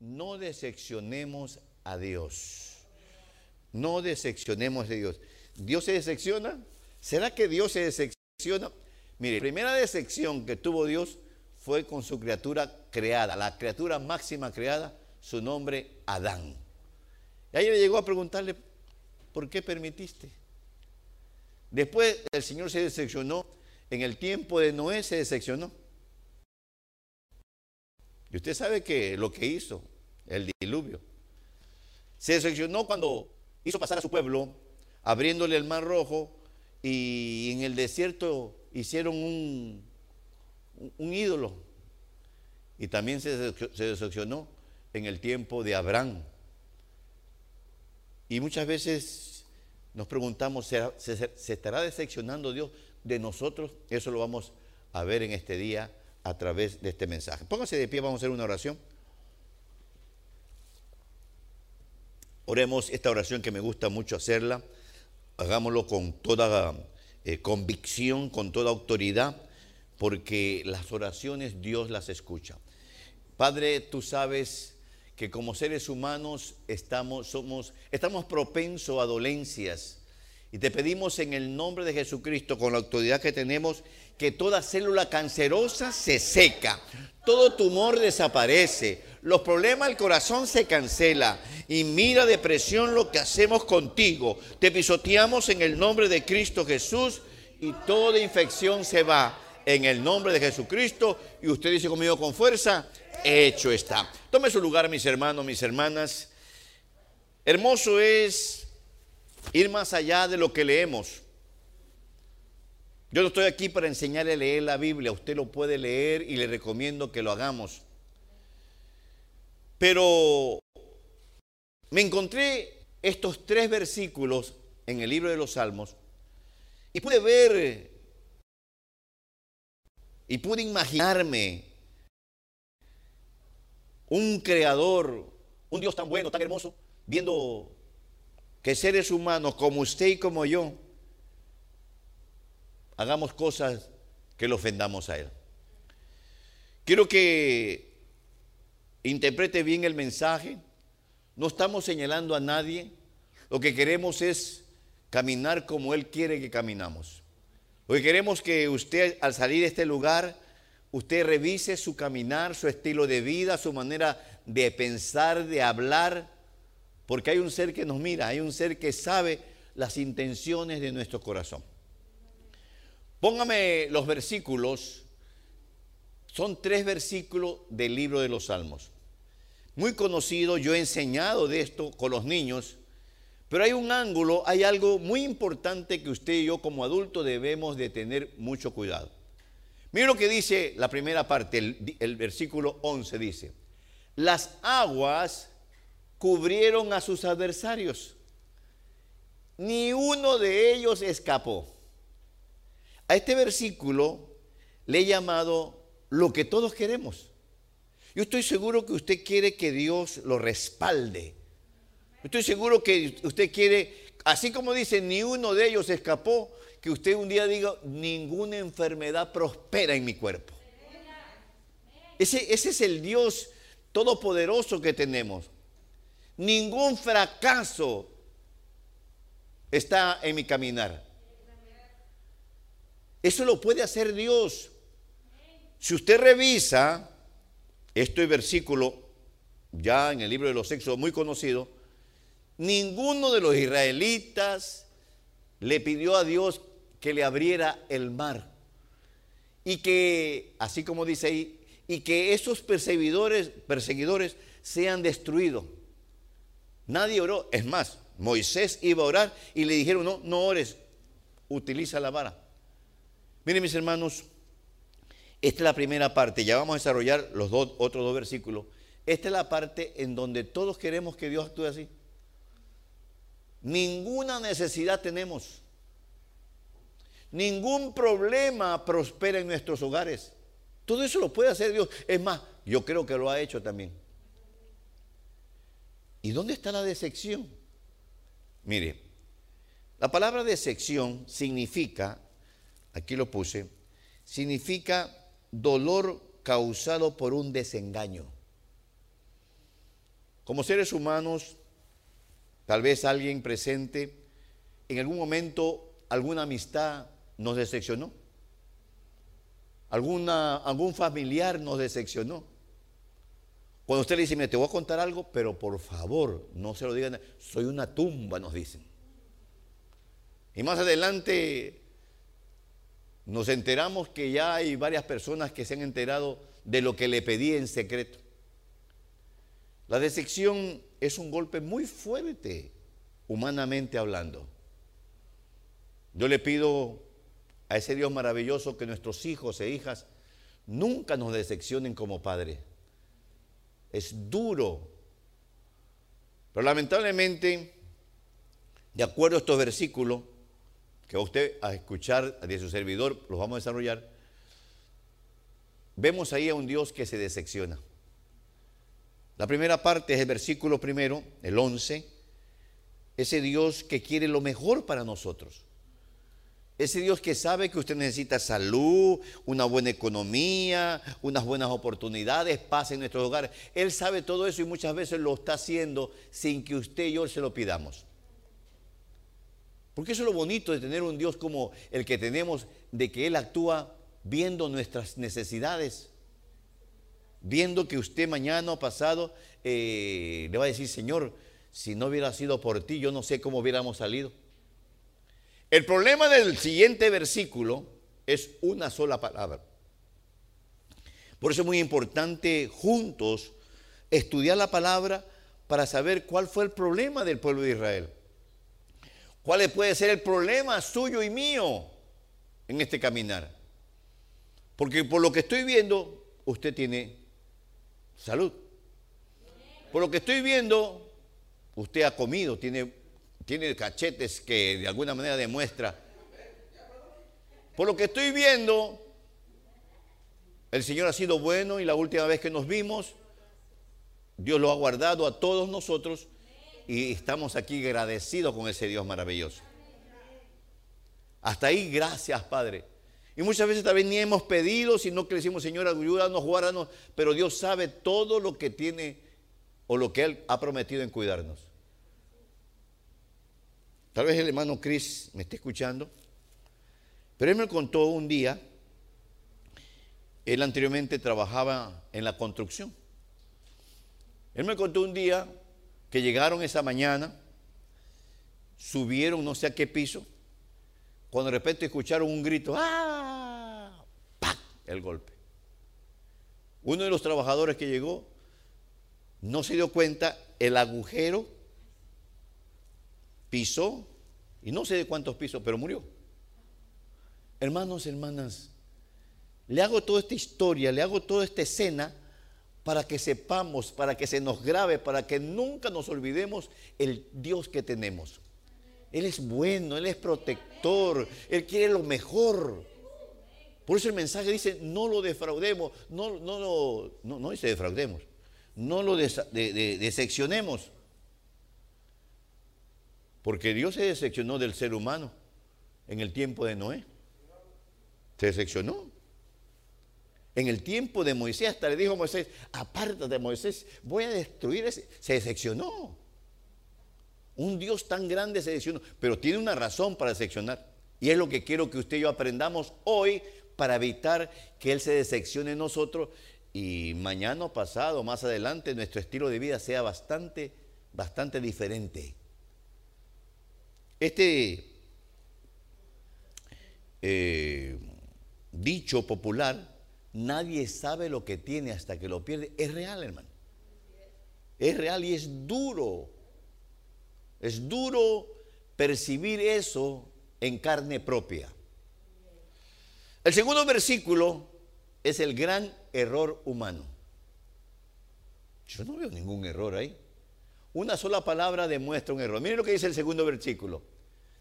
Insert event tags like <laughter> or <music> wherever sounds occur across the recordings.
no decepcionemos a Dios. No decepcionemos de Dios. ¿Dios se decepciona? ¿Será que Dios se decepciona? Mire, la primera decepción que tuvo Dios fue con su criatura creada, la criatura máxima creada, su nombre Adán. Y ahí le llegó a preguntarle, ¿por qué permitiste? Después el Señor se decepcionó, en el tiempo de Noé se decepcionó. Y usted sabe que lo que hizo, el diluvio, se decepcionó cuando hizo pasar a su pueblo, abriéndole el mar rojo, y en el desierto hicieron un, un ídolo. Y también se, decepcionó en el tiempo de Abraham. Y muchas veces nos preguntamos, ¿se, se estará decepcionando Dios de nosotros? Eso lo vamos a ver en este día a través de este mensaje. Póngase de pie, vamos a hacer una oración. Oremos esta oración que me gusta mucho hacerla. Hagámoslo con toda eh, convicción, con toda autoridad, porque las oraciones Dios las escucha. Padre, tú sabes que como seres humanos estamos, somos, estamos propensos a dolencias. Y te pedimos en el nombre de Jesucristo, con la autoridad que tenemos, que toda célula cancerosa se seca, todo tumor desaparece, los problemas del corazón se cancela. Y mira depresión lo que hacemos contigo. Te pisoteamos en el nombre de Cristo Jesús y toda infección se va en el nombre de Jesucristo. Y usted dice conmigo con fuerza, hecho está. Tome su lugar, mis hermanos, mis hermanas. Hermoso es ir más allá de lo que leemos. Yo no estoy aquí para enseñarle a leer la Biblia, usted lo puede leer y le recomiendo que lo hagamos. Pero me encontré estos tres versículos en el libro de los Salmos y pude ver y pude imaginarme un creador, un Dios tan bueno, tan hermoso, viendo que seres humanos como usted y como yo hagamos cosas que le ofendamos a Él. Quiero que interprete bien el mensaje. No estamos señalando a nadie. Lo que queremos es caminar como Él quiere que caminamos. Lo que queremos que usted al salir de este lugar, usted revise su caminar, su estilo de vida, su manera de pensar, de hablar, porque hay un ser que nos mira, hay un ser que sabe las intenciones de nuestro corazón. Póngame los versículos. Son tres versículos del libro de los Salmos. Muy conocido, yo he enseñado de esto con los niños, pero hay un ángulo, hay algo muy importante que usted y yo como adultos debemos de tener mucho cuidado. Mira lo que dice la primera parte, el, el versículo 11 dice, las aguas cubrieron a sus adversarios, ni uno de ellos escapó. A este versículo le he llamado lo que todos queremos. Yo estoy seguro que usted quiere que Dios lo respalde. Estoy seguro que usted quiere, así como dice, ni uno de ellos escapó, que usted un día diga, ninguna enfermedad prospera en mi cuerpo. Ese, ese es el Dios todopoderoso que tenemos. Ningún fracaso está en mi caminar. Eso lo puede hacer Dios. Si usted revisa, este versículo, ya en el libro de los sexos muy conocido, ninguno de los israelitas le pidió a Dios que le abriera el mar. Y que, así como dice ahí, y que esos perseguidores, perseguidores sean destruidos. Nadie oró. Es más, Moisés iba a orar y le dijeron, no, no ores, utiliza la vara. Miren mis hermanos, esta es la primera parte, ya vamos a desarrollar los otros dos versículos. Esta es la parte en donde todos queremos que Dios actúe así. Ninguna necesidad tenemos. Ningún problema prospera en nuestros hogares. Todo eso lo puede hacer Dios. Es más, yo creo que lo ha hecho también. ¿Y dónde está la decepción? Mire, la palabra decepción significa aquí lo puse, significa dolor causado por un desengaño. Como seres humanos, tal vez alguien presente, en algún momento alguna amistad nos decepcionó. Algún familiar nos decepcionó. Cuando usted le dice, me te voy a contar algo, pero por favor, no se lo digan, soy una tumba, nos dicen. Y más adelante nos enteramos que ya hay varias personas que se han enterado de lo que le pedí en secreto. La decepción es un golpe muy fuerte, humanamente hablando. Yo le pido a ese Dios maravilloso que nuestros hijos e hijas nunca nos decepcionen como padres. Es duro. Pero lamentablemente, de acuerdo a estos versículos, que usted a escuchar de su servidor, los vamos a desarrollar, vemos ahí a un Dios que se decepciona. La primera parte es el versículo primero, el 11, ese Dios que quiere lo mejor para nosotros. Ese Dios que sabe que usted necesita salud, una buena economía, unas buenas oportunidades, paz en nuestros hogares. Él sabe todo eso y muchas veces lo está haciendo sin que usted y yo se lo pidamos. Porque eso es lo bonito de tener un Dios como el que tenemos, de que Él actúa viendo nuestras necesidades viendo que usted mañana o pasado eh, le va a decir, Señor, si no hubiera sido por ti, yo no sé cómo hubiéramos salido. El problema del siguiente versículo es una sola palabra. Por eso es muy importante juntos estudiar la palabra para saber cuál fue el problema del pueblo de Israel. ¿Cuál puede ser el problema suyo y mío en este caminar? Porque por lo que estoy viendo, usted tiene salud. Por lo que estoy viendo, usted ha comido, tiene, tiene cachetes que de alguna manera demuestra. Por lo que estoy viendo, el Señor ha sido bueno y la última vez que nos vimos, Dios lo ha guardado a todos nosotros y estamos aquí agradecidos con ese Dios maravilloso. Hasta ahí, gracias Padre. Y muchas veces también ni hemos pedido, sino que le decimos, Señor, ayúdanos, guárdanos, pero Dios sabe todo lo que tiene o lo que Él ha prometido en cuidarnos. Tal vez el hermano Chris me esté escuchando, pero él me contó un día, él anteriormente trabajaba en la construcción. Él me contó un día que llegaron esa mañana, subieron no sé a qué piso, cuando de repente escucharon un grito, ¡ah! ¡Pac! El golpe. Uno de los trabajadores que llegó no se dio cuenta, el agujero pisó, y no sé de cuántos pisos, pero murió. Hermanos, hermanas, le hago toda esta historia, le hago toda esta escena para que sepamos, para que se nos grabe, para que nunca nos olvidemos el Dios que tenemos. Él es bueno, Él es protector, Él quiere lo mejor. Por eso el mensaje dice, no lo defraudemos, no, no, no, defraudemos, no lo decepcionemos. Porque Dios se decepcionó del ser humano en el tiempo de Noé. Se decepcionó. En el tiempo de Moisés, hasta le dijo a Moisés, apártate Moisés, voy a destruir ese. Se decepcionó. Un Dios tan grande se decepciona, pero tiene una razón para decepcionar. Y es lo que quiero que usted y yo aprendamos hoy para evitar que Él se decepcione en nosotros y mañana o pasado, más adelante, nuestro estilo de vida sea bastante, bastante diferente. Este eh, dicho popular, nadie sabe lo que tiene hasta que lo pierde, es real, hermano. Es real y es duro es duro percibir eso en carne propia. El segundo versículo es el gran error humano. Yo no veo ningún error ahí. Una sola palabra demuestra un error. Miren lo que dice el segundo versículo.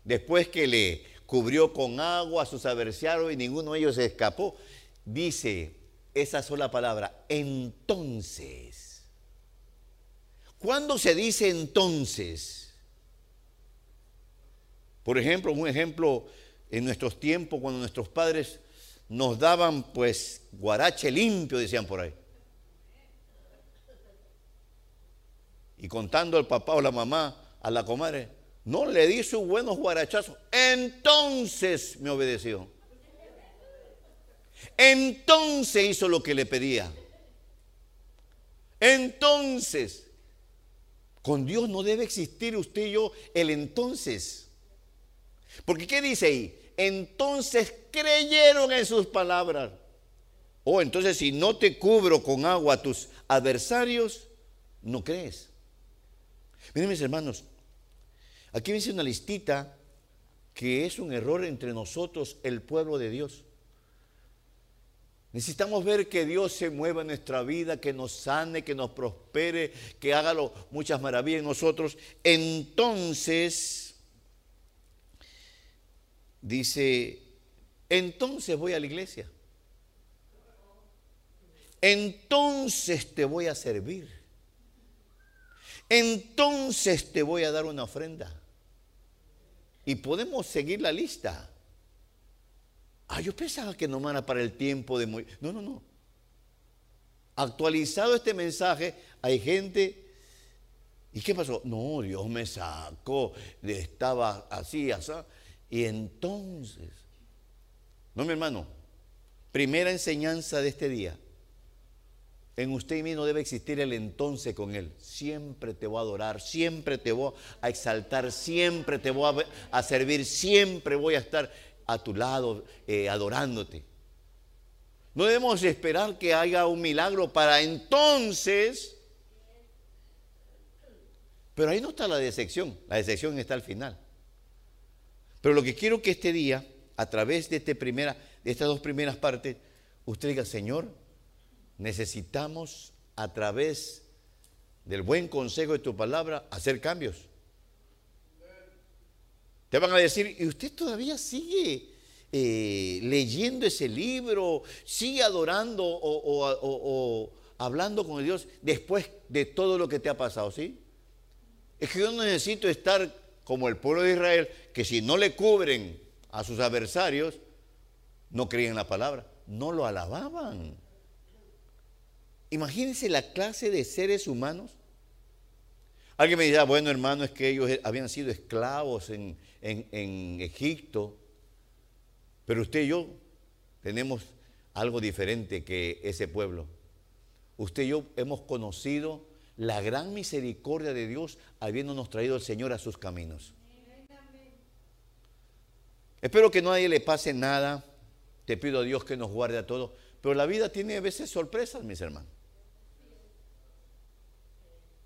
Después que le cubrió con agua a sus adversarios y ninguno de ellos se escapó, dice esa sola palabra, entonces. ¿Cuándo se dice entonces? Por ejemplo, un ejemplo en nuestros tiempos, cuando nuestros padres nos daban pues guarache limpio, decían por ahí. y contando al papá o la mamá, a la comadre, no le di sus buenos guarachazos. Entonces me obedeció. Entonces hizo lo que le pedía. Entonces, con Dios no debe existir usted y yo el entonces. Porque ¿qué dice ahí? Entonces creyeron en sus palabras. O oh, entonces si no te cubro con agua a tus adversarios, no crees. Miren mis hermanos, aquí dice una listita que es un error entre nosotros, el pueblo de Dios. Necesitamos ver que Dios se mueva en nuestra vida, que nos sane, que nos prospere, que haga muchas maravillas en nosotros. Entonces, dice, entonces voy a la iglesia. Entonces te voy a servir. Entonces te voy a dar una ofrenda. Y podemos seguir la lista. Ah, yo pensaba que no era para el tiempo de morir. No, no, no. Actualizado este mensaje, hay gente. ¿Y qué pasó? No, Dios me sacó, estaba así, así. Y entonces, no, mi hermano, primera enseñanza de este día. En usted y mí no debe existir el entonces con Él. Siempre te voy a adorar, siempre te voy a exaltar, siempre te voy a, servir, siempre voy a estar a tu lado eh, adorándote. No debemos esperar que haya un milagro para entonces. Pero ahí no está la decepción, la decepción está al final. Pero lo que quiero que este día, a través de, este primera, de estas dos primeras partes, usted diga, Señor, necesitamos a través del buen consejo de tu palabra hacer cambios. Te van a decir, ¿y usted todavía sigue eh, leyendo ese libro? ¿Sigue adorando o, hablando con Dios después de todo lo que te ha pasado? ¿Sí? Es que yo no necesito estar como el pueblo de Israel, que si no le cubren a sus adversarios, no creían la palabra. No lo alababan. Imagínense la clase de seres humanos. Alguien me dirá, bueno hermano, es que ellos habían sido esclavos en, en Egipto, pero usted y yo tenemos algo diferente que ese pueblo. Usted y yo hemos conocido la gran misericordia de Dios habiéndonos traído el Señor a sus caminos. Espero que a nadie le pase nada. Te pido a Dios que nos guarde a todos. Pero la vida tiene a veces sorpresas, mis hermanos.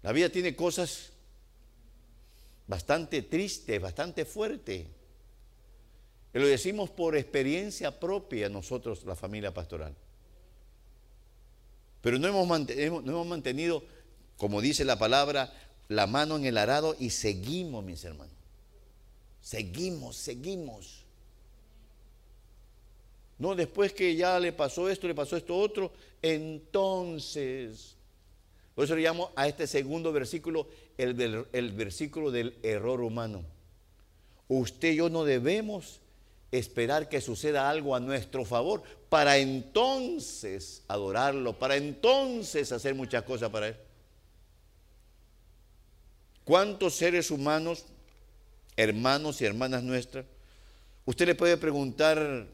La vida tiene cosas bastante tristes, bastante fuertes. Y lo decimos por experiencia propia nosotros, la familia pastoral. Pero no hemos, mantenido, no hemos mantenido, como dice la palabra, la mano en el arado y seguimos, mis hermanos. Seguimos, seguimos. No, después que ya le pasó esto, le pasó esto otro, entonces por eso le llamo a este segundo versículo el, el versículo del error humano. Usted y yo no debemos esperar que suceda algo a nuestro favor para entonces adorarlo, para entonces hacer muchas cosas para Él. ¿Cuántos seres humanos, hermanos y hermanas nuestras, usted le puede preguntar,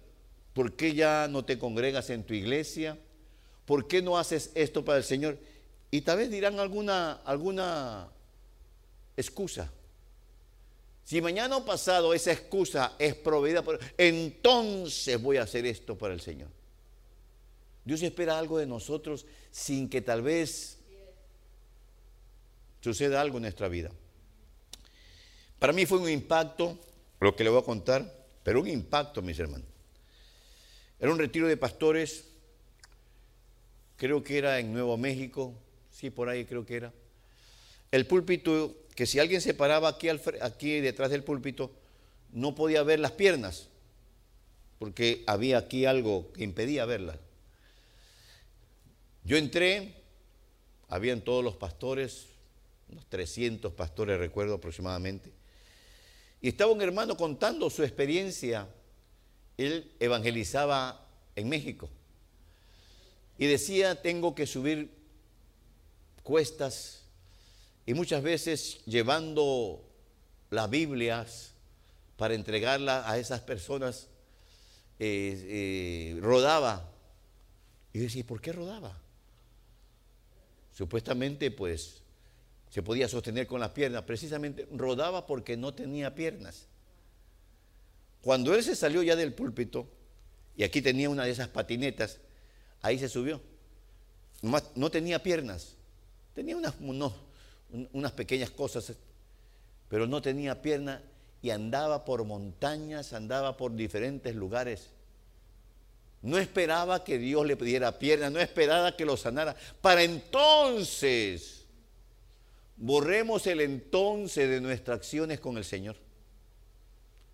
¿por qué ya no te congregas en tu iglesia? ¿Por qué no haces esto para el Señor? Y tal vez dirán alguna, alguna excusa. Si mañana o pasado esa excusa es proveída por entonces voy a hacer esto para el Señor. Dios espera algo de nosotros sin que tal vez suceda algo en nuestra vida. Para mí fue un impacto lo que le voy a contar, pero un impacto, mis hermanos. Era un retiro de pastores, creo que era en Nuevo México, sí, por ahí creo que era. El púlpito, que si alguien se paraba aquí, aquí detrás del púlpito, no podía ver las piernas, porque había aquí algo que impedía verlas. Yo entré, habían todos los pastores, unos 300 pastores recuerdo aproximadamente, y estaba un hermano contando su experiencia. Él evangelizaba en México y decía, tengo que subir cuestas y muchas veces llevando las Biblias para entregarlas a esas personas, eh, eh, rodaba. Y yo decía, ¿por qué rodaba? Supuestamente, pues, se podía sostener con las piernas. Precisamente rodaba porque no tenía piernas. Cuando él se salió ya del púlpito, y aquí tenía una de esas patinetas, ahí se subió. No tenía piernas, tenía unas, unas pequeñas cosas, pero no tenía piernas y andaba por montañas, andaba por diferentes lugares. No esperaba que Dios le pidiera piernas, no esperaba que lo sanara. Para entonces, borremos el entonces de nuestras acciones con el Señor.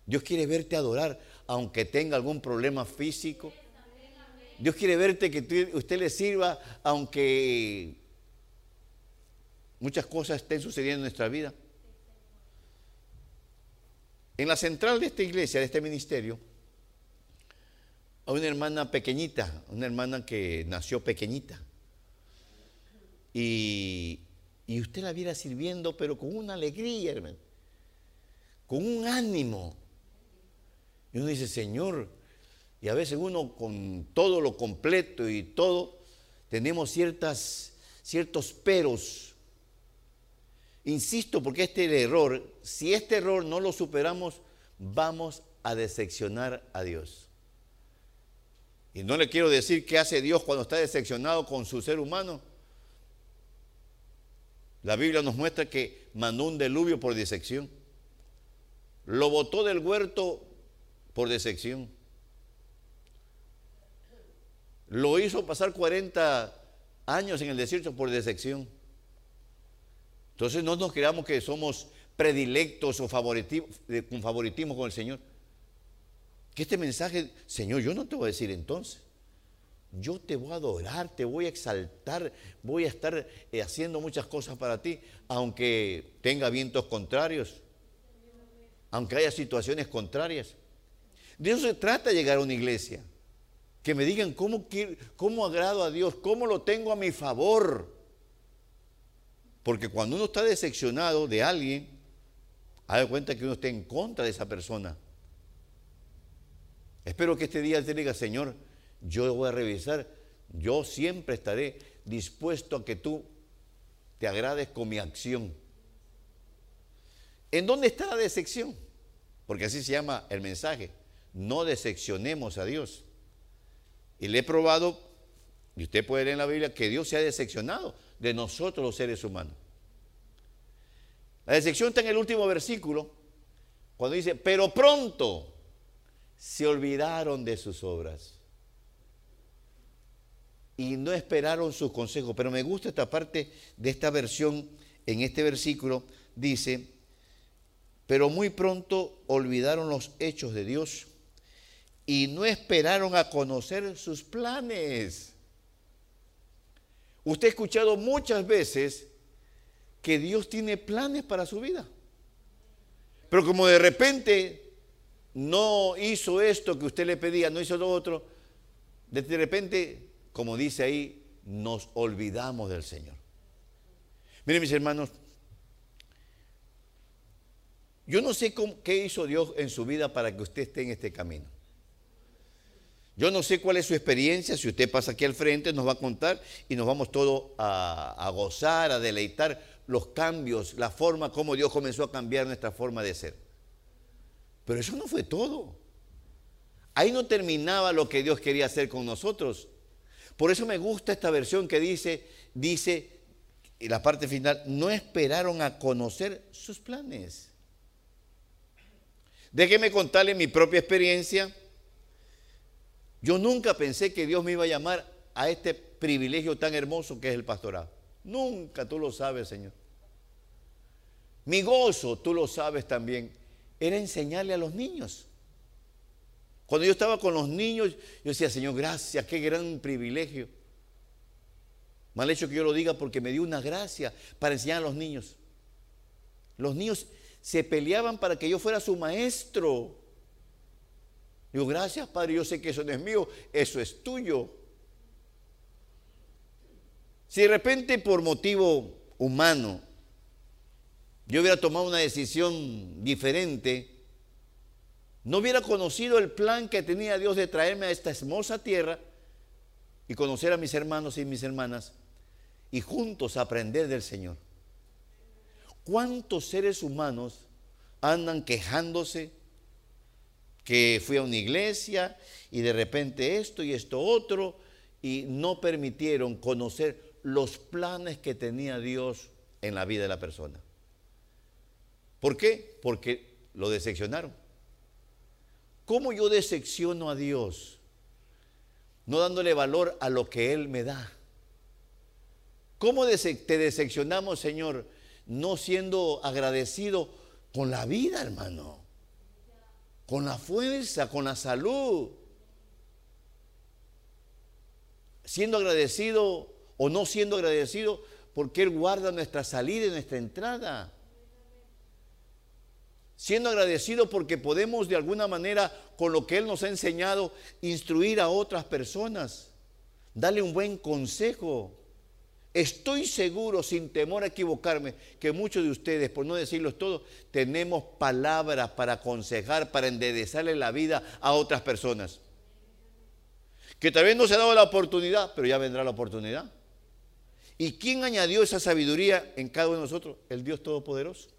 Dios quiere verte adorar, aunque tenga algún problema físico. Dios quiere verte que usted le sirva, aunque muchas cosas estén sucediendo en nuestra vida. En la central de esta iglesia, de este ministerio, hay una hermana pequeñita, una hermana que nació pequeñita. Y, y usted la viera sirviendo, pero con una alegría, hermano, con un ánimo. Y uno dice, Señor, y a veces uno con todo lo completo y todo, tenemos ciertas, ciertos peros. Insisto, porque este error, si este error no lo superamos, vamos a decepcionar a Dios. Y no le quiero decir qué hace Dios cuando está decepcionado con su ser humano. La Biblia nos muestra que mandó un diluvio por decepción. Lo botó del huerto por decepción. Lo hizo pasar 40 años en el desierto por decepción. Entonces no nos creamos que somos predilectos o con favoritismo con el Señor. Que este mensaje, Señor, yo no te voy a decir entonces. Yo te voy a adorar, te voy a exaltar, voy a estar eh, haciendo muchas cosas para ti, aunque tenga vientos contrarios, aunque haya situaciones contrarias. De eso se trata llegar a una iglesia. Que me digan cómo, cómo agrado a Dios, cómo lo tengo a mi favor. Porque cuando uno está decepcionado de alguien, haga cuenta que uno está en contra de esa persona. Espero que este día te diga, Señor, yo voy a revisar, yo siempre estaré dispuesto a que tú te agrades con mi acción. ¿En dónde está la decepción? Porque así se llama el mensaje. No decepcionemos a Dios. Y le he probado, y usted puede leer en la Biblia, que Dios se ha decepcionado de nosotros los seres humanos. La decepción está en el último versículo, cuando dice, pero pronto se olvidaron de sus obras y no esperaron sus consejos. Pero me gusta esta parte de esta versión, en este versículo, dice, pero muy pronto olvidaron los hechos de Dios y no esperaron a conocer sus planes. Usted ha escuchado muchas veces que Dios tiene planes para su vida. Pero como de repente no hizo esto que usted le pedía, no hizo lo otro, de repente, como dice ahí, nos olvidamos del Señor. Miren mis hermanos, yo no sé qué hizo Dios en su vida para que usted esté en este camino. Yo no sé cuál es su experiencia, si usted pasa aquí al frente nos va a contar y nos vamos todos a, gozar, a deleitar los cambios, la forma como Dios comenzó a cambiar nuestra forma de ser. Pero eso no fue todo. Ahí no terminaba lo que Dios quería hacer con nosotros. Por eso me gusta esta versión que dice, dice, y la parte final, no esperaron a conocer sus planes. Déjeme contarle mi propia experiencia. Yo nunca pensé que Dios me iba a llamar a este privilegio tan hermoso que es el pastorado. Nunca, tú lo sabes, Señor. Mi gozo, tú lo sabes también, era enseñarle a los niños. Cuando yo estaba con los niños, yo decía, Señor, gracias, qué gran privilegio. Mal hecho que yo lo diga porque me dio una gracia para enseñar a los niños. Los niños se peleaban para que yo fuera su maestro. Digo, gracias, Padre, yo sé que eso no es mío, eso es tuyo. Si de repente por motivo humano yo hubiera tomado una decisión diferente, no hubiera conocido el plan que tenía Dios de traerme a esta hermosa tierra y conocer a mis hermanos y mis hermanas y juntos aprender del Señor. ¿Cuántos seres humanos andan quejándose que fui a una iglesia y de repente esto y esto otro y no permitieron conocer los planes que tenía Dios en la vida de la persona? ¿Por qué? Porque lo decepcionaron. ¿Cómo yo decepciono a Dios? No dándole valor a lo que Él me da. ¿Cómo te decepcionamos, Señor? No siendo agradecido con la vida, hermano. Con la fuerza, con la salud. Siendo agradecido o no siendo agradecido porque Él guarda nuestra salida y nuestra entrada siendo agradecido porque podemos de alguna manera, con lo que Él nos ha enseñado, instruir a otras personas, darle un buen consejo. Estoy seguro, sin temor a equivocarme, que muchos de ustedes, por no decirlo todo, tenemos palabras para aconsejar, para enderezarle la vida a otras personas. Que tal vez no se ha dado la oportunidad, pero ya vendrá la oportunidad. ¿Y quién añadió esa sabiduría en cada uno de nosotros? El Dios Todopoderoso.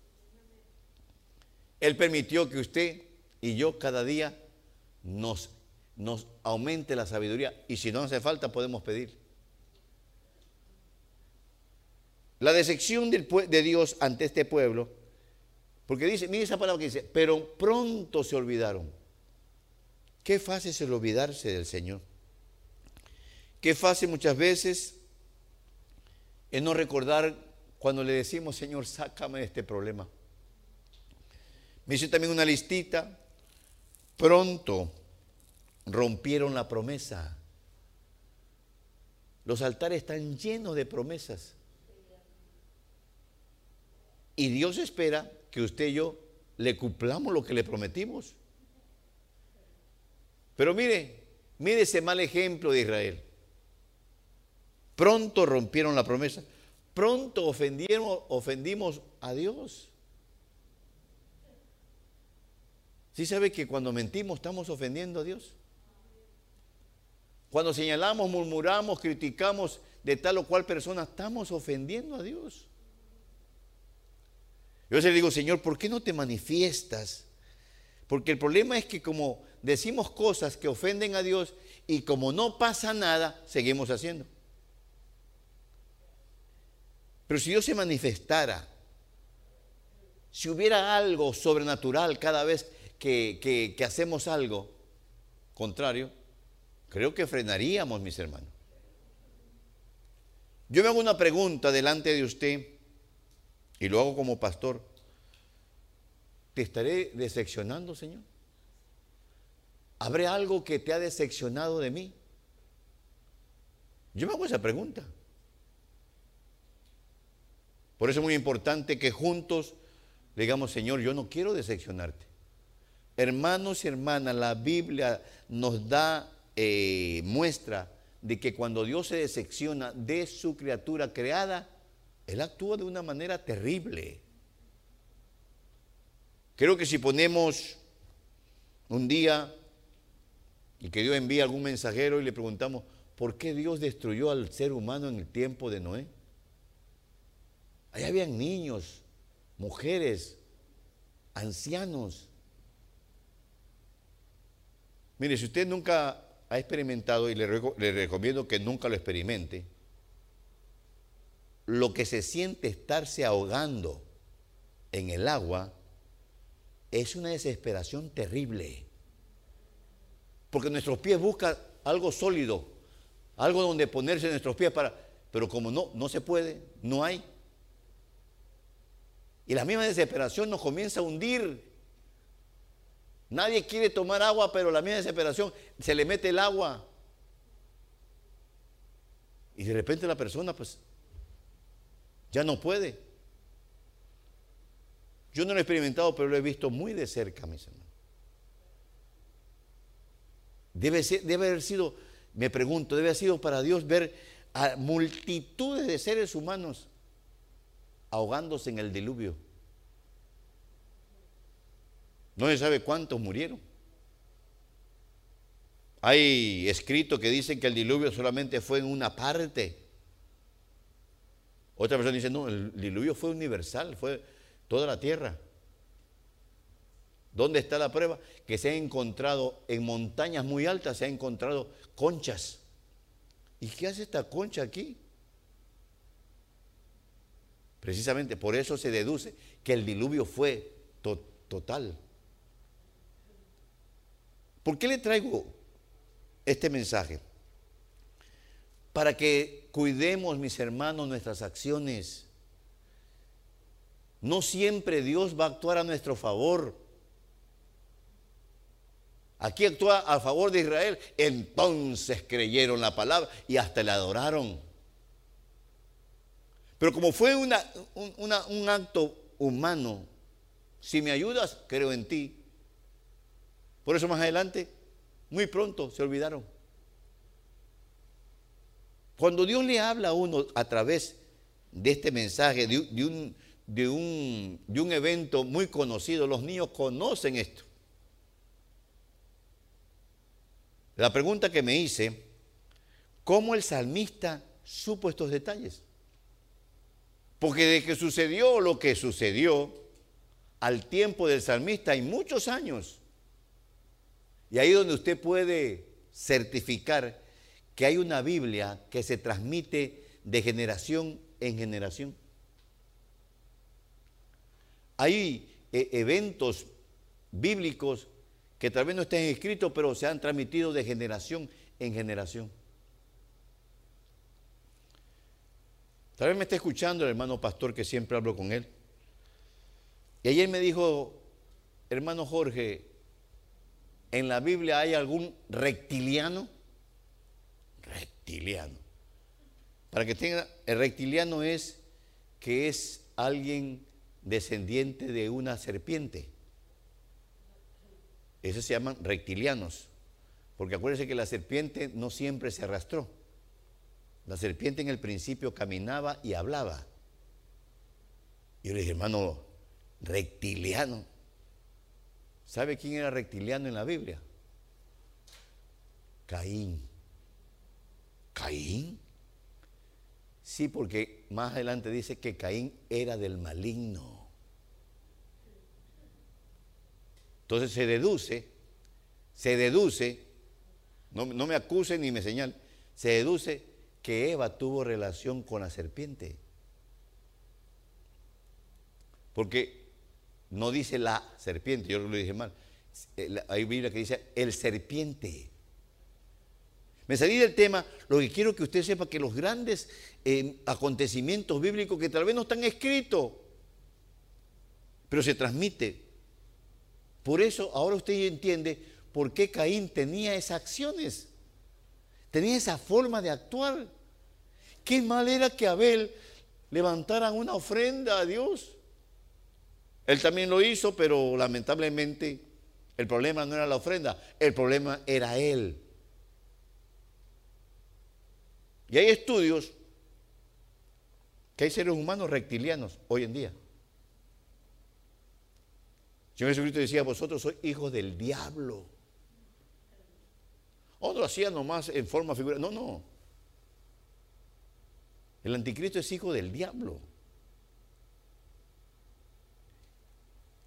Él permitió que usted y yo cada día nos aumente la sabiduría. Y si no hace falta, podemos pedir. La decepción de Dios ante este pueblo, porque dice, mire esa palabra que dice, pero pronto se olvidaron. Qué fácil es el olvidarse del Señor. Qué fácil muchas veces es no recordar cuando le decimos, Señor, sácame de este problema. Me hice también una listita. Pronto rompieron la promesa. Los altares están llenos de promesas. Y Dios espera que usted y yo le cumplamos lo que le prometimos. Pero mire, mire ese mal ejemplo de Israel. Pronto rompieron la promesa. Pronto ofendimos a Dios. ¿Sí sabe que cuando mentimos estamos ofendiendo a Dios? Cuando señalamos, murmuramos, criticamos de tal o cual persona, estamos ofendiendo a Dios. Yo le digo, Señor, ¿por qué no te manifiestas? Porque el problema es que como decimos cosas que ofenden a Dios y como no pasa nada, seguimos haciendo. Pero si Dios se manifestara, si hubiera algo sobrenatural cada vez que, hacemos algo contrario, creo que frenaríamos, mis hermanos. Yo me hago una pregunta delante de usted y lo hago como pastor. ¿Te estaré decepcionando, Señor? ¿Habré algo que te ha decepcionado de mí? Yo me hago esa pregunta. Por eso es muy importante que juntos digamos, Señor, yo no quiero decepcionarte. Hermanos y hermanas, la Biblia nos da eh, muestra de que cuando Dios se decepciona de su criatura creada, Él actúa de una manera terrible. Creo que si ponemos un día y que Dios envía algún mensajero y le preguntamos, ¿por qué Dios destruyó al ser humano en el tiempo de Noé? Ahí habían niños, mujeres, ancianos. Mire, si usted nunca ha experimentado, y le, recomiendo que nunca lo experimente, lo que se siente estarse ahogando en el agua es una desesperación terrible. Porque nuestros pies buscan algo sólido, algo donde ponerse nuestros pies para... Pero como no, no se puede, no hay. Y la misma desesperación nos comienza a hundir Nadie quiere tomar agua, pero la misma desesperación se le mete el agua. Y de repente la persona pues ya no puede. Yo no lo he experimentado, pero lo he visto muy de cerca, mis hermanos. Debe, haber sido, me pregunto, debe haber sido para Dios ver a multitudes de seres humanos ahogándose en el diluvio. No se sabe cuántos murieron. Hay escritos que dicen que el diluvio solamente fue en una parte. Otra persona dice, no, el diluvio fue universal, fue toda la tierra. ¿Dónde está la prueba? Que se ha encontrado en montañas muy altas, se ha encontrado conchas. ¿Y qué hace esta concha aquí? Precisamente por eso se deduce que el diluvio fue total. ¿Por qué le traigo este mensaje? Para que cuidemos, mis hermanos, nuestras acciones. No siempre Dios va a actuar a nuestro favor. Aquí actúa a favor de Israel. Entonces creyeron la palabra y hasta le adoraron. Pero como fue un, un acto humano, si me ayudas, creo en ti. Por eso más adelante, muy pronto se olvidaron. Cuando Dios le habla a uno a través de este mensaje, de, un, un evento muy conocido, los niños conocen esto. La pregunta que me hice, ¿cómo el salmista supo estos detalles? Porque de que sucedió lo que sucedió, al tiempo del salmista hay muchos años. Y ahí donde usted puede certificar que hay una Biblia que se transmite de generación en generación. Hay eh, eventos bíblicos que tal vez no estén escritos, pero se han transmitido de generación en generación. Tal vez me esté escuchando el hermano pastor que siempre hablo con él. Y ayer me dijo, hermano Jorge, ¿En la Biblia hay algún reptiliano? Reptiliano. Para que tenga, el reptiliano es que es alguien descendiente de una serpiente. Esos se llaman reptilianos. Porque acuérdense que la serpiente no siempre se arrastró. La serpiente en el principio caminaba y hablaba. Yo le dije, hermano, reptiliano. ¿Sabe quién era reptiliano en la Biblia? Caín. ¿Caín? Sí, porque más adelante dice que Caín era del maligno. Entonces se deduce, se deduce, no, no me acuse ni me señale, se deduce que Eva tuvo relación con la serpiente. Porque no dice la serpiente, yo lo dije mal. Eh, hay Biblia que dice el serpiente. Me salí del tema, lo que quiero que usted sepa que los grandes eh, acontecimientos bíblicos que tal vez no están escritos, pero se transmite. Por eso ahora usted entiende por qué Caín tenía esas acciones, tenía esa forma de actuar. Qué mal era que Abel levantara una ofrenda a Dios. Él también lo hizo, pero lamentablemente el problema no era la ofrenda, el problema era él. Y hay estudios que hay seres humanos reptilianos hoy en día. El Señor Jesucristo decía, vosotros sois hijos del diablo. Otro hacía nomás en forma figura. No, no. El anticristo es hijo del diablo.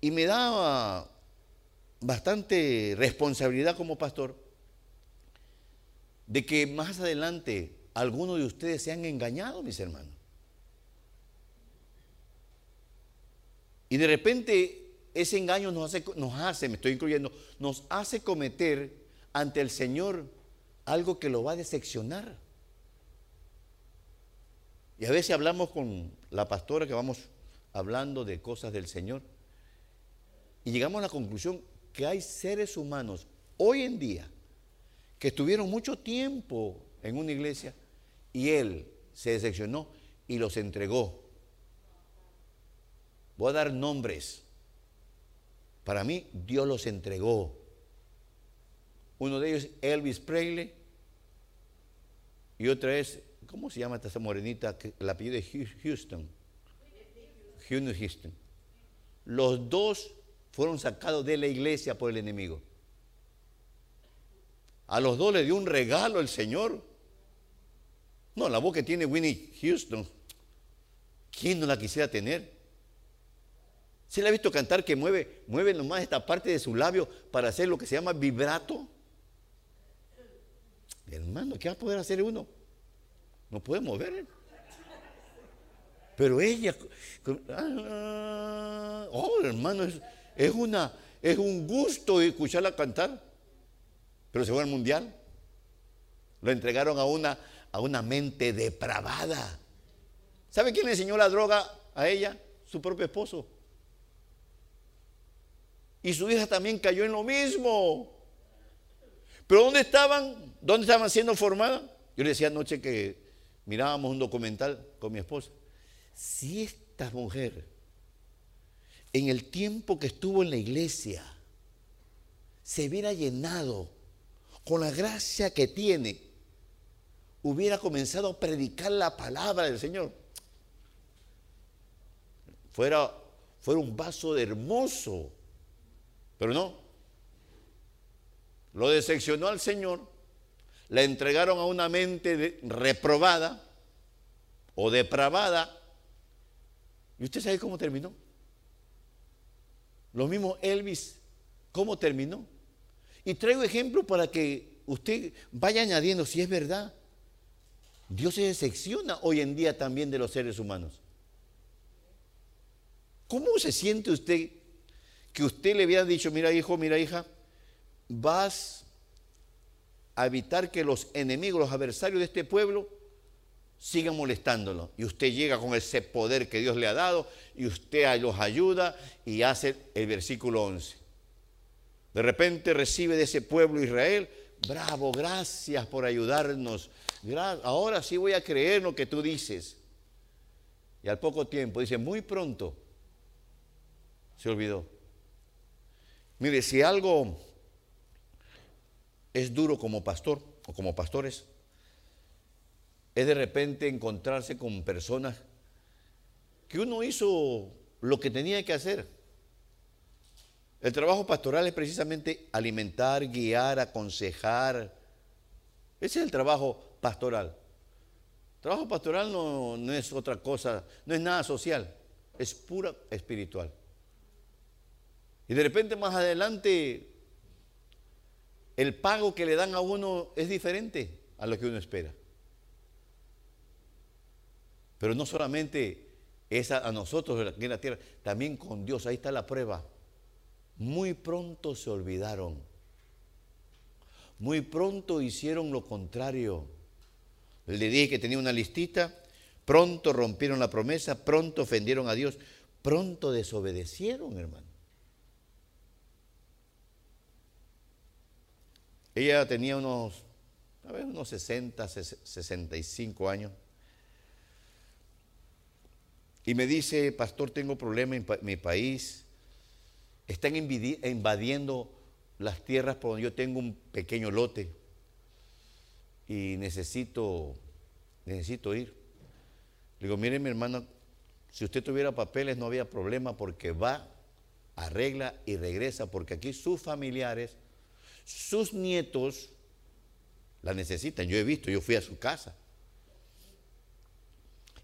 Y me da bastante responsabilidad como pastor de que más adelante algunos de ustedes se han engañado, mis hermanos. Y de repente ese engaño nos hace, me estoy incluyendo, nos hace cometer ante el Señor algo que lo va a decepcionar. Y a veces hablamos con la pastora que vamos hablando de cosas del Señor. Y llegamos a la conclusión que hay seres humanos hoy en día que estuvieron mucho tiempo en una iglesia y Él se decepcionó y los entregó. Voy a dar nombres. Para mí, Dios los entregó. Uno de ellos Elvis Presley y otra es, ¿cómo se llama esta morenita? La apellido de Houston. Houston. Los dos fueron sacados de la iglesia por el enemigo. A los dos le dio un regalo el Señor. No, la voz que tiene Winnie Houston, ¿quién no la quisiera tener? ¿Se le ha visto cantar que mueve, mueve nomás esta parte de su labio para hacer lo que se llama vibrato? Hermano, ¿qué va a poder hacer uno? No puede mover. Pero ella, ah, oh hermano, es, una, es un gusto escucharla cantar. Pero se fue al mundial. Lo entregaron a una, a una mente depravada. ¿Sabe quién le enseñó la droga a ella? Su propio esposo. Y su hija también cayó en lo mismo. Pero ¿dónde estaban? ¿Dónde estaban siendo formadas? Yo le decía anoche que mirábamos un documental con mi esposa. Si esta mujer, en el tiempo que estuvo en la iglesia, se hubiera llenado con la gracia que tiene, hubiera comenzado a predicar la palabra del Señor. Fuera, fuera un vaso hermoso pero no. Lo decepcionó al Señor, la entregaron a una mente reprobada o depravada. ¿Y usted sabe cómo terminó? Lo mismo Elvis, ¿cómo terminó? Y traigo ejemplos para que usted vaya añadiendo si es verdad. Dios se decepciona hoy en día también de los seres humanos. ¿Cómo se siente usted que usted le hubiera dicho, mira hijo, mira hija, vas a evitar que los enemigos, los adversarios de este pueblo sigan molestándolo. Y usted llega con ese poder que Dios le ha dado y usted los ayuda y hace el versículo 11. De repente recibe de ese pueblo Israel, bravo, gracias por ayudarnos. Ahora sí voy a creer lo que tú dices. Y al poco tiempo dice, muy pronto se olvidó. Mire, si algo es duro como pastor o como pastores, es de repente encontrarse con personas que uno hizo lo que tenía que hacer. El trabajo pastoral es precisamente alimentar, guiar, aconsejar. Ese es el trabajo pastoral. Trabajo pastoral no, no es otra cosa, no es nada social, es pura espiritual. Y de repente más adelante el pago que le dan a uno es diferente a lo que uno espera. Pero no solamente es a, nosotros aquí en la tierra, también con Dios. Ahí está la prueba. Muy pronto se olvidaron. Muy pronto hicieron lo contrario. Le dije que tenía una listita. Pronto rompieron la promesa. Pronto ofendieron a Dios. Pronto desobedecieron, hermano. Ella tenía unos, a ver, unos 60, 65 años. Y me dice, pastor, tengo problema en mi país. Están invadiendo las tierras por donde yo tengo un pequeño lote. Y necesito, necesito ir. Le digo, mire mi hermano, si usted tuviera papeles no había problema porque va, arregla y regresa, porque aquí sus familiares sus nietos la necesitan. Yo he visto, yo fui a su casa.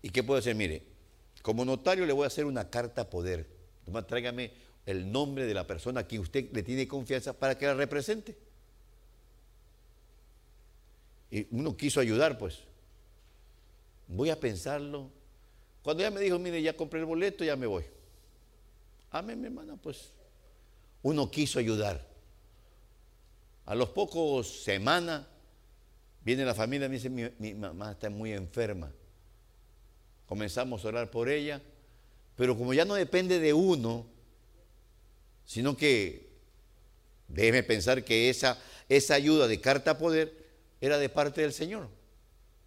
¿Y qué puedo hacer? Mire, como notario le voy a hacer una carta a poder. Tráigame el nombre de la persona a quien usted le tiene confianza para que la represente. Y uno quiso ayudar, pues. Voy a pensarlo. Cuando ella me dijo, mire, ya compré el boleto, ya me voy. Amén, mi hermana, pues. Uno quiso ayudar. A los pocos semanas viene la familia y me dice, mi, mamá está muy enferma. Comenzamos a orar por ella, pero como ya no depende de uno, sino que déjeme pensar que esa, esa ayuda de carta poder era de parte del Señor,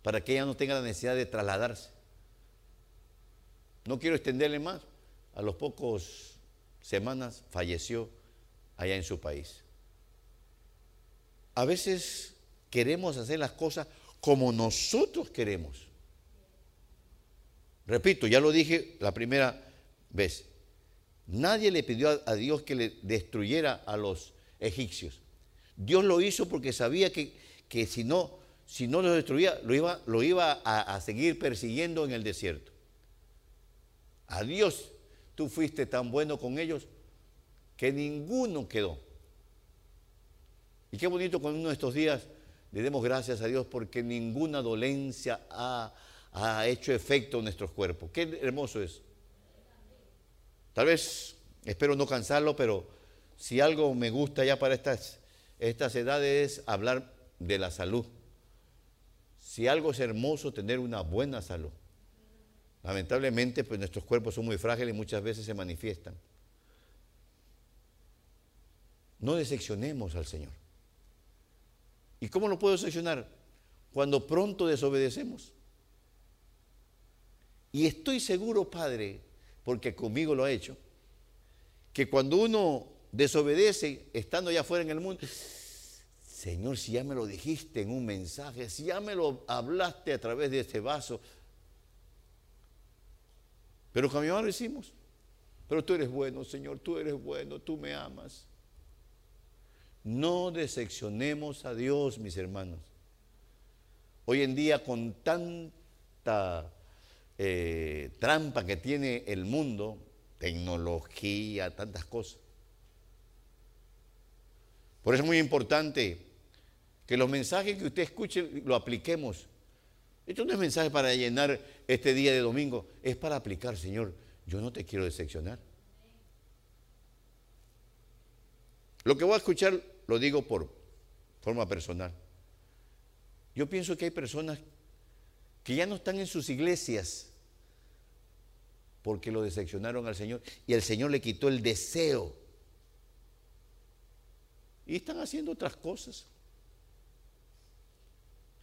para que ella no tenga la necesidad de trasladarse. No quiero extenderle más. A los pocos semanas falleció allá en su país. A veces queremos hacer las cosas como nosotros queremos. Repito, ya lo dije la primera vez. Nadie le pidió a, Dios que le destruyera a los egipcios. Dios lo hizo porque sabía que, que si no, si no los destruía, lo iba, lo iba a, seguir persiguiendo en el desierto. A Dios, tú fuiste tan bueno con ellos que ninguno quedó. Y qué bonito con uno de estos días le demos gracias a Dios porque ninguna dolencia ha, ha hecho efecto en nuestros cuerpos. Qué hermoso es. Tal vez, espero no cansarlo, pero si algo me gusta ya para estas, estas edades es hablar de la salud. Si algo es hermoso, tener una buena salud. Lamentablemente, pues nuestros cuerpos son muy frágiles y muchas veces se manifiestan. No decepcionemos al Señor. ¿Y cómo lo puedo decepcionar? Cuando pronto desobedecemos. Y estoy seguro, Padre, porque conmigo lo ha hecho, que cuando uno desobedece, estando ya fuera en el mundo, Señor, si ya me lo dijiste en un mensaje, si ya me lo hablaste a través de este vaso, pero con lo hicimos. Pero tú eres bueno, Señor, tú eres bueno, tú me amas. No decepcionemos a Dios, mis hermanos. Hoy en día, con tanta eh, trampa que tiene el mundo, tecnología, tantas cosas. Por eso es muy importante que los mensajes que usted escuche lo apliquemos. Esto no es mensaje para llenar este día de domingo, es para aplicar, Señor, yo no te quiero decepcionar. Lo que voy a escuchar lo digo por forma personal. Yo pienso que hay personas que ya no están en sus iglesias porque lo decepcionaron al Señor y el Señor le quitó el deseo. Y están haciendo otras cosas.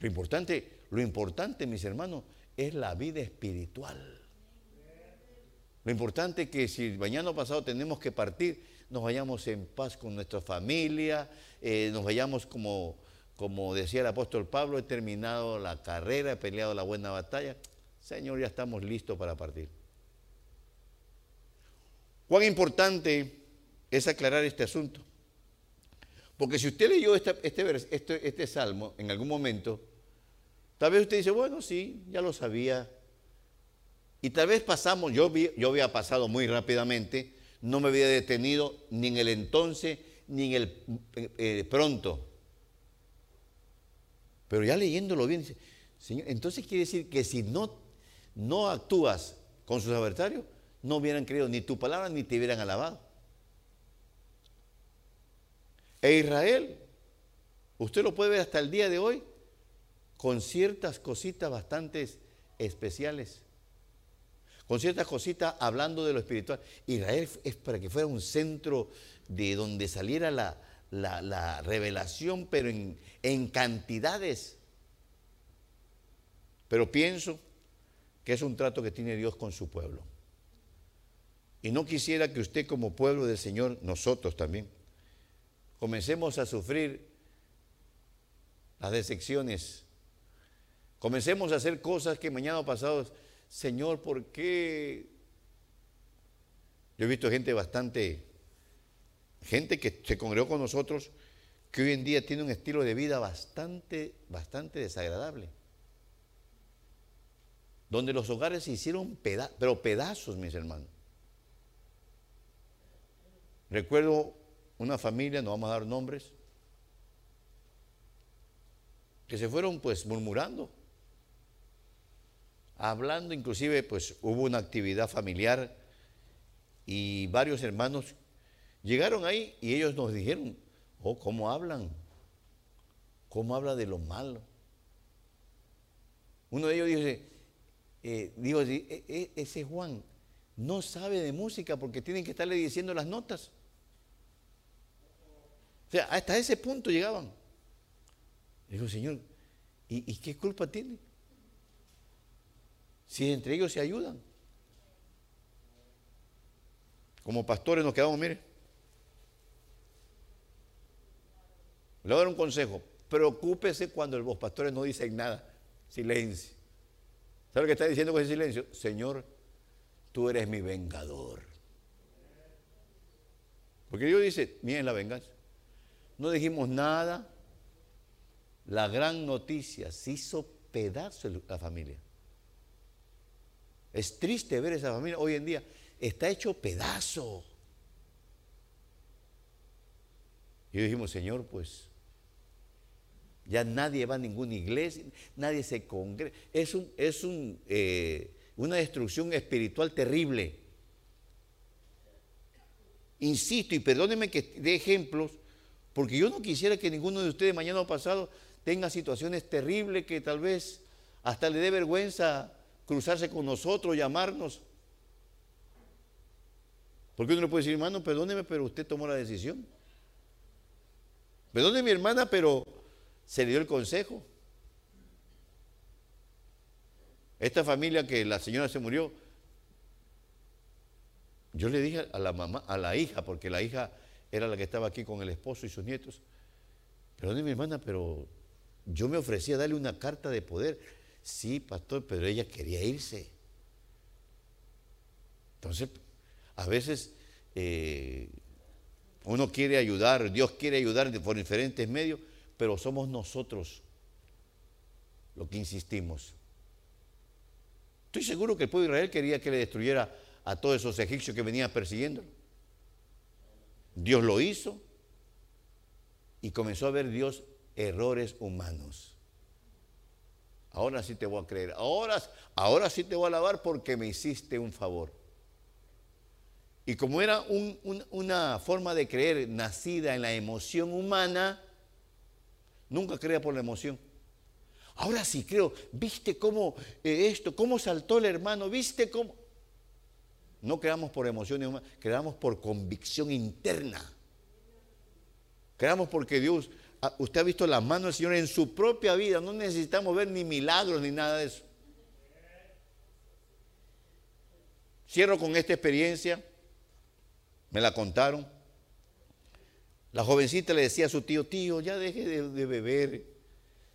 Lo importante, lo importante, mis hermanos, es la vida espiritual. Lo importante es que si mañana pasado tenemos que partir, nos vayamos en paz con nuestra familia, eh, nos vayamos como como decía el apóstol Pablo, he terminado la carrera, he peleado la buena batalla. Señor, ya estamos listos para partir. Cuán importante es aclarar este asunto. Porque si usted leyó este, este, este, salmo en algún momento, tal vez usted dice, bueno, sí, ya lo sabía. Y tal vez pasamos, yo, yo había pasado muy rápidamente, no me había detenido ni en el entonces ni en el eh, pronto. Pero ya leyéndolo bien, dice, Señor, entonces quiere decir que si no, no actúas con sus adversarios, no hubieran creído ni tu palabra ni te hubieran alabado. E Israel, usted lo puede ver hasta el día de hoy, con ciertas cositas bastante especiales, con ciertas cositas hablando de lo espiritual. Israel es para que fuera un centro de donde saliera la, la, revelación, pero en, en cantidades. Pero pienso que es un trato que tiene Dios con su pueblo. Y no quisiera que usted como pueblo del Señor, nosotros también, comencemos a sufrir las decepciones. Comencemos a hacer cosas que mañana pasado, Señor, ¿por qué? Yo he visto gente bastante gente que se congregó con nosotros, que hoy en día tiene un estilo de vida bastante, bastante desagradable. Donde los hogares se hicieron pedazos, pero pedazos, mis hermanos. Recuerdo una familia, no vamos a dar nombres, que se fueron pues murmurando, hablando, inclusive pues hubo una actividad familiar y varios hermanos Llegaron ahí y ellos nos dijeron, oh, ¿cómo hablan? ¿Cómo habla de lo malo? Uno de ellos dice, eh, digo, e, e, ese Juan no sabe de música porque tienen que estarle diciendo las notas. O sea, hasta ese punto llegaban. Digo, Señor, ¿y, ¿y qué culpa tiene? Si entre ellos se ayudan. Como pastores nos quedamos, mire. Le voy a dar un consejo. Preocúpese cuando los pastores no dicen nada. Silencio. ¿Sabe lo que está diciendo con ese silencio? Señor, tú eres mi vengador. Porque Dios dice, miren la venganza. No dijimos nada. La gran noticia se hizo pedazo la familia. Es triste ver esa familia hoy en día. Está hecho pedazo. Y dijimos, Señor, pues ya nadie va a ninguna iglesia, nadie se congrega. Es, un, es un, eh, una destrucción espiritual terrible. Insisto, y perdónenme que dé ejemplos, porque yo no quisiera que ninguno de ustedes mañana o pasado tenga situaciones terribles que tal vez hasta le dé vergüenza cruzarse con nosotros, llamarnos. Porque uno le puede decir, hermano, perdóneme, pero usted tomó la decisión. Perdóneme, mi hermana, pero se le dio el consejo. Esta familia que la señora se murió, yo le dije a la mamá, a la hija, porque la hija era la que estaba aquí con el esposo y sus nietos, perdóneme hermana, pero yo me ofrecía darle una carta de poder. Sí, pastor, pero ella quería irse. Entonces, a veces eh, uno quiere ayudar, Dios quiere ayudar por diferentes medios, pero somos nosotros los que insistimos. Estoy seguro que el pueblo de Israel quería que le destruyera a todos esos egipcios que venían persiguiéndolo. Dios lo hizo y comenzó a ver Dios errores humanos. Ahora sí te voy a creer. Ahora, ahora sí te voy a alabar porque me hiciste un favor. Y como era una forma de creer nacida en la emoción humana, nunca crea por la emoción. Ahora sí creo, ¿viste cómo eh, esto, cómo saltó el hermano? ¿Viste cómo? No creamos por emociones humanas, creamos por convicción interna. Creamos porque Dios, usted ha visto la mano del Señor en su propia vida, no necesitamos ver ni milagros ni nada de eso. Cierro con esta experiencia, me la contaron. La jovencita le decía a su tío, tío, ya deje de, beber,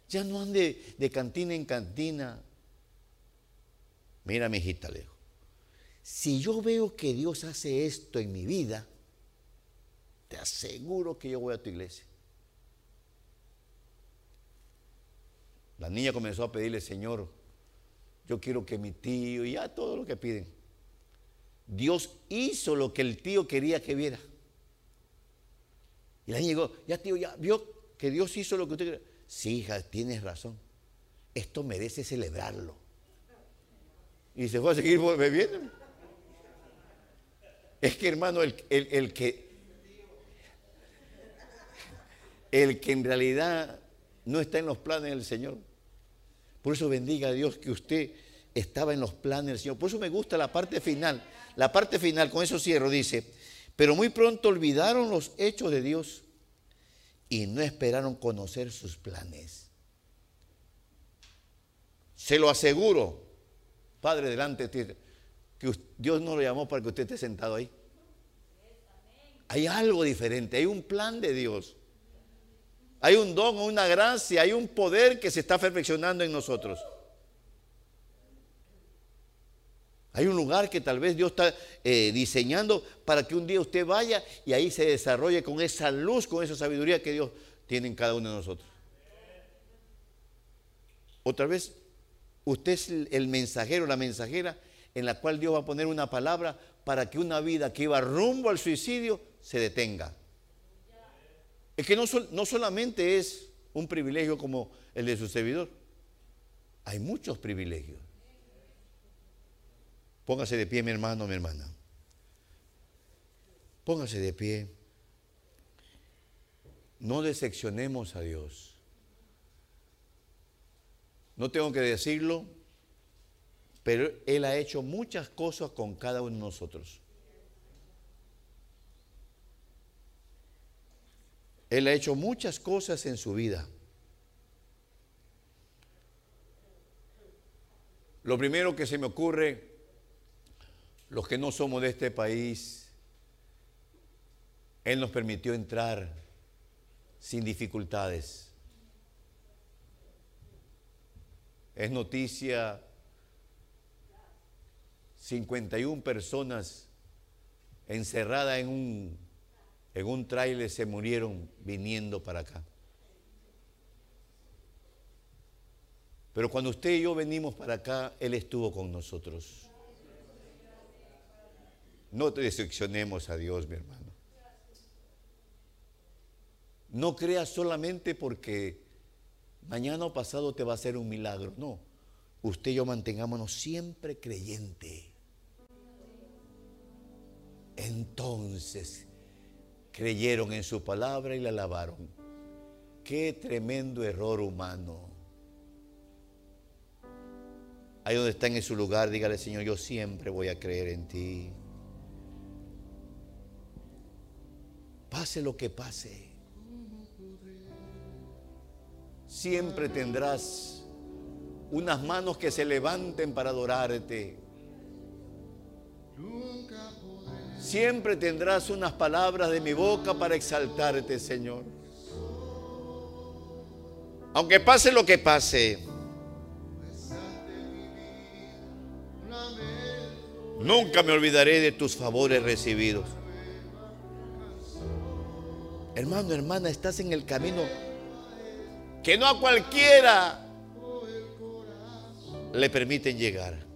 ya no ande de cantina en cantina. Mira, mi hijita, lejos si yo veo que Dios hace esto en mi vida, te aseguro que yo voy a tu iglesia. La niña comenzó a pedirle, Señor, yo quiero que mi tío, y ya todo lo que piden. Dios hizo lo que el tío quería que viera. Y la niña llegó, ya tío, ya vio que Dios hizo lo que usted quería. Sí, hija, tienes razón. Esto merece celebrarlo. Y se fue a seguir <laughs> bebiendo. Es que hermano, el, el, que el que en realidad no está en los planes del Señor. Por eso bendiga a Dios que usted estaba en los planes del Señor. Por eso me gusta la parte final. La parte final, con eso cierro, dice, pero muy pronto olvidaron los hechos de Dios y no esperaron conocer sus planes. Se lo aseguro, Padre, delante de ti, que Dios no lo llamó para que usted esté sentado ahí. Hay algo diferente, hay un plan de Dios. Hay un don, una gracia, hay un poder que se está perfeccionando en nosotros. Hay un lugar que tal vez Dios está eh, diseñando para que un día usted vaya y ahí se desarrolle con esa luz, con esa sabiduría que Dios tiene en cada uno de nosotros. Otra vez, usted es el mensajero, la mensajera en la cual Dios va a poner una palabra para que una vida que iba rumbo al suicidio se detenga. Es que no, no solamente es un privilegio como el de su servidor, hay muchos privilegios. Póngase de pie, mi hermano, mi hermana. Póngase de pie. No decepcionemos a Dios. No tengo que decirlo, pero Él ha hecho muchas cosas con cada uno de nosotros. Él ha hecho muchas cosas en su vida. Lo primero que se me ocurre los que no somos de este país, Él nos permitió entrar sin dificultades. Es noticia 51 personas encerradas en un en un trailer se murieron viniendo para acá. Pero cuando usted y yo venimos para acá, Él estuvo con nosotros. No te decepcionemos a Dios, mi hermano. No creas solamente porque mañana o pasado te va a hacer un milagro. No, usted y yo mantengámonos siempre creyente. Entonces creyeron en su palabra y la alabaron. Qué tremendo error humano. Ahí donde está en su lugar, dígale, Señor, yo siempre voy a creer en ti. Pase lo que pase. Siempre tendrás unas manos que se levanten para adorarte. Siempre tendrás unas palabras de mi boca para exaltarte, Señor. Aunque pase lo que pase, nunca me olvidaré de tus favores recibidos. Hermano, hermana, estás en el camino que no a cualquiera le permiten llegar.